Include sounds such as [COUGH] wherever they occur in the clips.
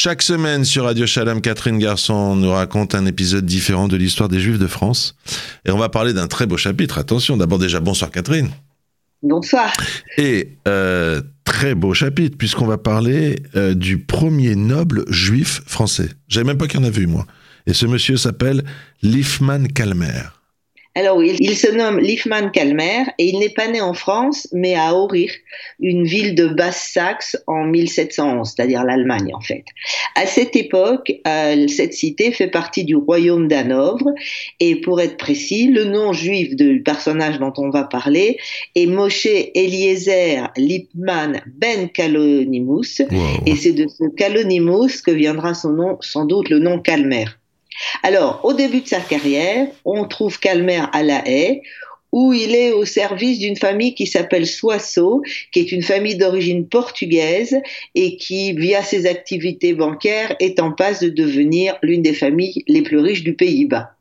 Chaque semaine sur Radio Shalom, Catherine Garçon nous raconte un épisode différent de l'histoire des Juifs de France. Et on va parler d'un très beau chapitre. Attention, d'abord déjà bonsoir Catherine. Bonsoir. Et euh, très beau chapitre, puisqu'on va parler euh, du premier noble juif français. Je même pas qu'il y en avait eu, moi. Et ce monsieur s'appelle Liefman Kalmer. Alors oui, il se nomme Liefman Kalmer et il n'est pas né en France, mais à Aurich, une ville de Basse-Saxe en 1711, c'est-à-dire l'Allemagne en fait. À cette époque, euh, cette cité fait partie du royaume d'Hanovre et pour être précis, le nom juif du personnage dont on va parler est Moshe Eliezer Liefman Ben Kalonimus et c'est de ce Kalonimus que viendra son nom, sans doute le nom Kalmer. Alors, au début de sa carrière, on trouve Calmer à La Haye, où il est au service d'une famille qui s'appelle Soissot, qui est une famille d'origine portugaise et qui, via ses activités bancaires, est en passe de devenir l'une des familles les plus riches du Pays-Bas.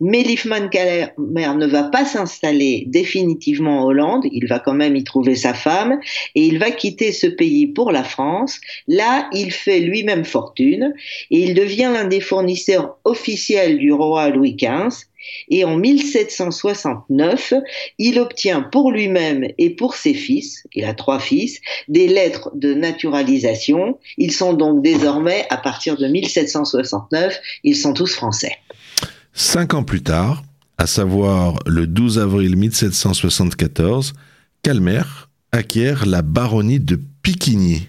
Mais Liefman Kalmer ne va pas s'installer définitivement en Hollande, il va quand même y trouver sa femme et il va quitter ce pays pour la France. Là, il fait lui-même fortune et il devient l'un des fournisseurs officiels du roi Louis XV. Et en 1769, il obtient pour lui-même et pour ses fils, il a trois fils, des lettres de naturalisation. Ils sont donc désormais, à partir de 1769, ils sont tous français. Cinq ans plus tard, à savoir le 12 avril 1774, Calmer acquiert la baronnie de Piquigny.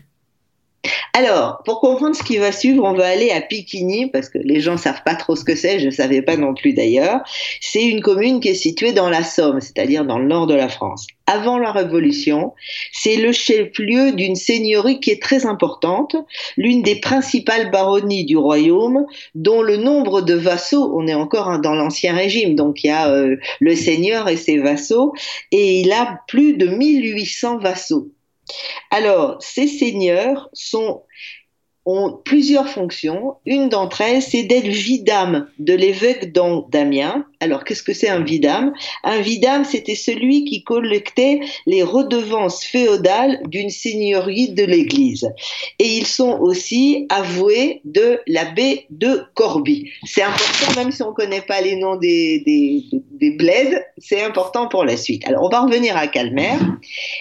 Alors, pour comprendre ce qui va suivre, on va aller à Piquigny, parce que les gens savent pas trop ce que c'est, je ne savais pas non plus d'ailleurs. C'est une commune qui est située dans la Somme, c'est-à-dire dans le nord de la France. Avant la Révolution, c'est le chef-lieu d'une seigneurie qui est très importante, l'une des principales baronnies du royaume, dont le nombre de vassaux, on est encore dans l'Ancien Régime, donc il y a euh, le seigneur et ses vassaux, et il a plus de 1800 vassaux. Alors, ces seigneurs ont plusieurs fonctions. Une d'entre elles, c'est d'être vidame de l'évêque d'Amiens. Alors, qu'est-ce que c'est un vidame? Un vidame, c'était celui qui collectait les redevances féodales d'une seigneurie de l'Église. Et ils sont aussi avoués de l'abbé de Corbie. C'est important, même si on ne connaît pas les noms des, des, des bleds, c'est important pour la suite. Alors, on va revenir à Calmer.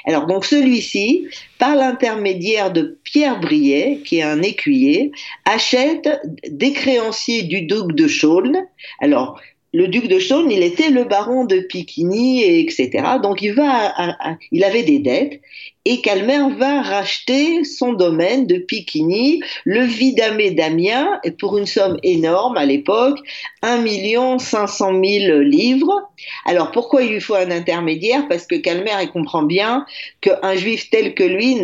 Alors, donc, celui-ci, par l'intermédiaire de Pierre Briet, qui est un écuyer, achète des créanciers du duc de Chaulnes. Alors, le duc de Chaulnes, il était le baron de Piquigny, etc. Donc, il va, il avait des dettes et Calmer va racheter son domaine de Piquigny, le Vidamé d'Amiens, pour une somme énorme à l'époque, 1 500 000 livres. Alors pourquoi il lui faut un intermédiaire? Parce que Calmer il comprend bien qu'un juif tel que lui,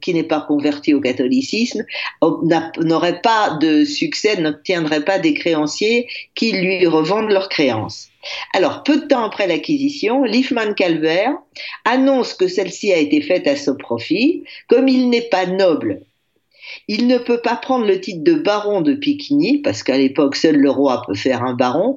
qui n'est pas converti au catholicisme, n'aurait pas de succès, n'obtiendrait pas des créanciers qui lui revendent leurs créances. Alors, peu de temps après l'acquisition, Liefman Calvert annonce que celle-ci a été faite à son profit. Comme il n'est pas noble, il ne peut pas prendre le titre de baron de Piquigny, parce qu'à l'époque, seul le roi peut faire un baron,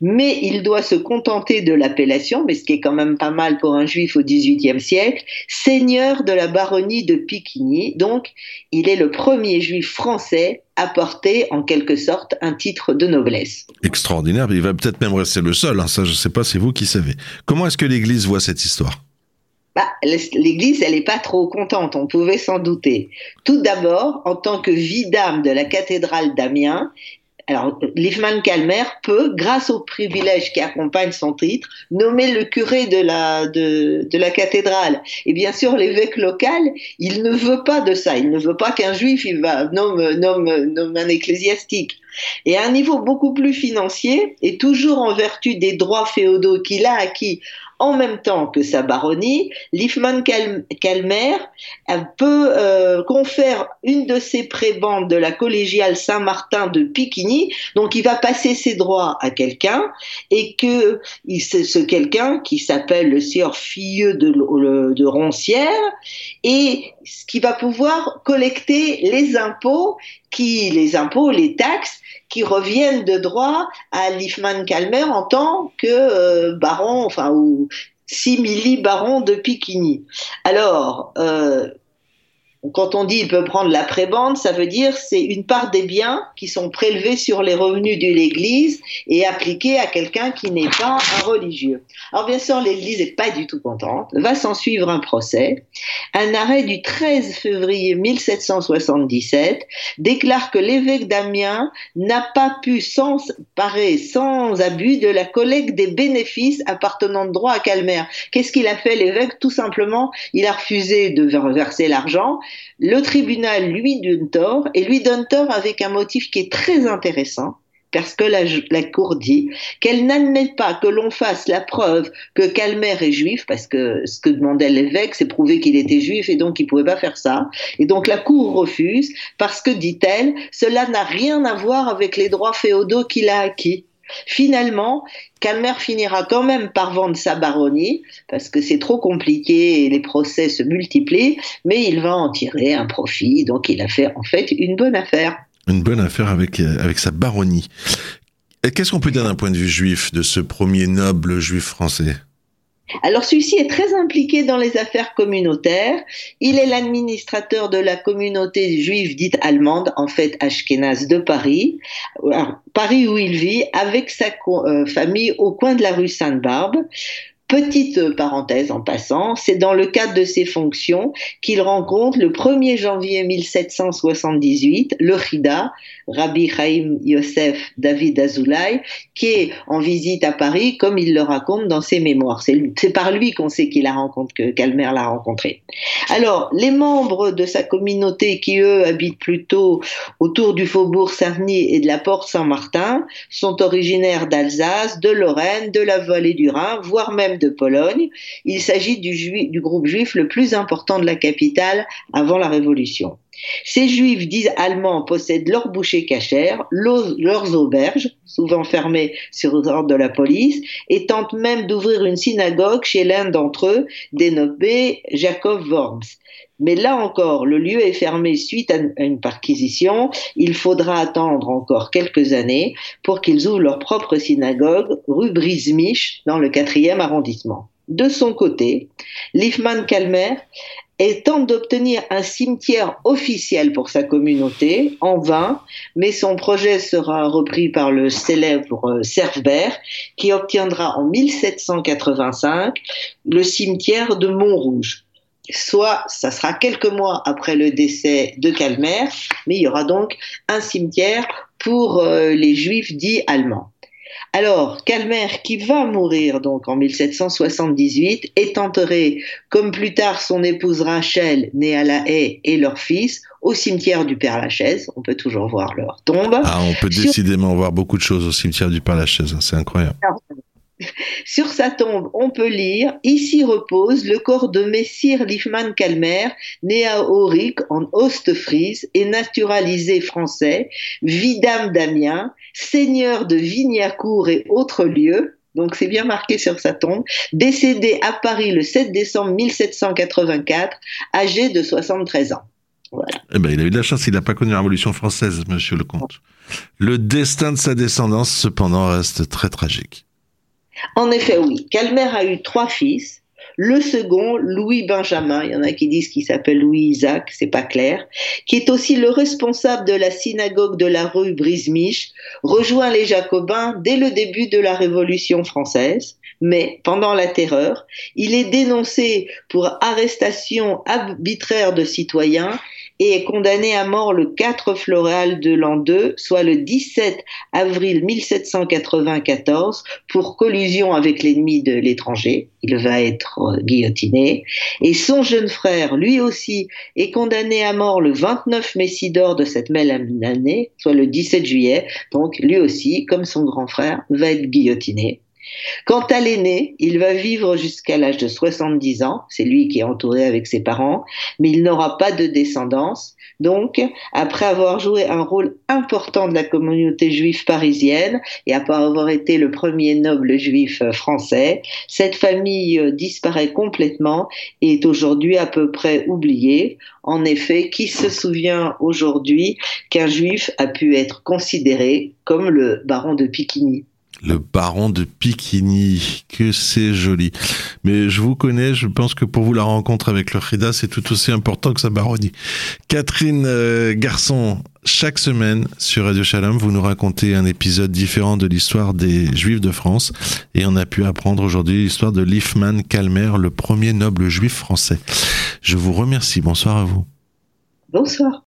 mais il doit se contenter de l'appellation, mais ce qui est quand même pas mal pour un juif au XVIIIe siècle, seigneur de la baronnie de Piquigny. Donc, il est le premier juif français à porter en quelque sorte un titre de noblesse. Extraordinaire, il va peut-être même rester le seul, hein, ça je ne sais pas, c'est vous qui savez. Comment est-ce que l'Église voit cette histoire? Bah, L'Église, elle n'est pas trop contente, on pouvait s'en douter. Tout d'abord, en tant que vidame de la cathédrale d'Amiens, alors, Liefman Calmer peut, grâce aux privilèges qui accompagnent son titre, nommer le curé de la, de, la cathédrale. Et bien sûr, l'évêque local, il ne veut pas de ça. Il ne veut pas qu'un juif il nomme, nomme, nomme un ecclésiastique. Et à un niveau beaucoup plus financier, et toujours en vertu des droits féodaux qu'il a acquis en même temps que sa baronnie, Liefman Calmer peut euh, une de ses prébendes de la collégiale Saint-Martin de Piquigny, donc il va passer ses droits à quelqu'un et que ce quelqu'un qui s'appelle le sieur Filleux de, de Roncière et qui va pouvoir collecter les impôts qui les impôts, les taxes qui reviennent de droit à Liefman Calmer en tant que euh, baron, enfin, ou simili baron de Piquigny. Alors, euh, Quand on dit il peut prendre la prébende, ça veut dire c'est une part des biens qui sont prélevés sur les revenus de l'Église et appliqués à quelqu'un qui n'est pas un religieux. Alors bien sûr, l'Église n'est pas du tout contente. Va s'en suivre un procès. Un arrêt du 13 février 1777 déclare que l'évêque d'Amiens n'a pas pu s'emparer sans abus de la collecte des bénéfices appartenant de droit à Calmer. Qu'est-ce qu'il a fait l'évêque? Tout simplement, il a refusé de verser l'argent le tribunal lui donne tort, et lui donne tort avec un motif qui est très intéressant, parce que la, Cour dit qu'elle n'admet pas que l'on fasse la preuve que Calmer est juif, parce que ce que demandait l'évêque, c'est prouver qu'il était juif et donc il pouvait pas faire ça. Et donc la Cour refuse parce que, dit-elle, cela n'a rien à voir avec les droits féodaux qu'il a acquis. Finalement, Calmer finira quand même par vendre sa baronnie, parce que c'est trop compliqué et les procès se multiplient, mais il va en tirer un profit, donc il a fait en fait une bonne affaire. Une bonne affaire avec, euh, avec sa baronnie. Qu'est-ce qu'on peut dire d'un point de vue juif de ce premier noble juif français? Alors celui-ci est très impliqué dans les affaires communautaires. Il est l'administrateur de la communauté juive dite allemande, en fait Ashkenaz de Paris, Paris où il vit avec sa euh, famille au coin de la rue Sainte-Barbe. Petite parenthèse en passant, c'est dans le cadre de ses fonctions qu'il rencontre le 1er janvier 1778 le Chida, Rabbi Chaim Yosef David Azoulay, qui est en visite à Paris, comme il le raconte dans ses mémoires. C'est par lui qu'on sait qu'il a rencontré, que Calmer l'a rencontré. Alors, les membres de sa communauté qui, eux, habitent plutôt autour du faubourg Sarny et de la porte Saint-Martin, sont originaires d'Alsace, de Lorraine, de la vallée du Rhin, voire même de Pologne. Il s'agit du, groupe juif le plus important de la capitale avant la Révolution. Ces juifs dits allemands possèdent leurs bouchers cachères, leurs auberges, souvent fermées sur ordre de la police, et tentent même d'ouvrir une synagogue chez l'un d'entre eux, dénommé Jacob Worms. Mais là encore, le lieu est fermé suite à une perquisition. Il faudra attendre encore quelques années pour qu'ils ouvrent leur propre synagogue rue Brismich dans le quatrième arrondissement. De son côté, Liefman Kalmer et tente d'obtenir un cimetière officiel pour sa communauté, en vain, mais son projet sera repris par le célèbre Cervbert, qui obtiendra en 1785 le cimetière de Montrouge. Soit, ça sera quelques mois après le décès de Calmer, mais il y aura donc un cimetière pour euh, les juifs dits allemands. Alors, Calmer, qui va mourir donc en 1778, est enterré, comme plus tard son épouse Rachel, née à La Haye, et leur fils, au cimetière du Père-Lachaise. On peut toujours voir leur tombe. Ah, on peut décidément voir beaucoup de choses au cimetière du Père-Lachaise, hein, c'est incroyable. [LAUGHS] Sur sa tombe, on peut lire Ici repose le corps de Messire Liefmann Calmer, né à Auric en Ostfriese et naturalisé français, vidame d'Amiens, seigneur de Vignacourt et autres lieux. Donc c'est bien marqué sur sa tombe, décédé à Paris le 7 décembre 1784, âgé de 73 ans. Eh ben, il a eu de la chance, il n'a pas connu la Révolution française, monsieur le comte. Le destin de sa descendance, cependant, reste très tragique. En effet, oui. Calmer a eu trois fils. Le second, Louis Benjamin, il y en a qui disent qu'il s'appelle Louis Isaac, c'est pas clair, qui est aussi le responsable de la synagogue de la rue Brismich, rejoint les Jacobins dès le début de la Révolution française. Mais pendant la terreur, il est dénoncé pour arrestation arbitraire de citoyens et est condamné à mort le 4 floréal de l'an 2, soit le 17 avril 1794, pour collusion avec l'ennemi de l'étranger. Il va être euh, guillotiné. Et son jeune frère, lui aussi, est condamné à mort le 29 Messidor de cette même année, soit le 17 juillet. Donc, lui aussi, comme son grand frère, va être guillotiné. Quant à l'aîné, il va vivre jusqu'à l'âge de 70 ans, c'est lui qui est entouré avec ses parents, mais il n'aura pas de descendance. Donc, après avoir joué un rôle important de la communauté juive parisienne et après avoir été le premier noble juif français, cette famille euh, disparaît complètement et est aujourd'hui à peu près oubliée. En effet, qui se souvient aujourd'hui qu'un juif a pu être considéré comme le baron de Piquigny? Le baron de Piquigny, que c'est joli. Mais je vous connais, je pense que pour vous la rencontre avec le Rida, c'est tout aussi important que sa baronnie. Catherine euh, Garçon, chaque semaine sur Radio Shalom, vous nous racontez un épisode différent de l'histoire des Juifs de France. Et on a pu apprendre aujourd'hui l'histoire de Liefman Calmer, le premier noble juif français. Je vous remercie. Bonsoir à vous. Bonsoir.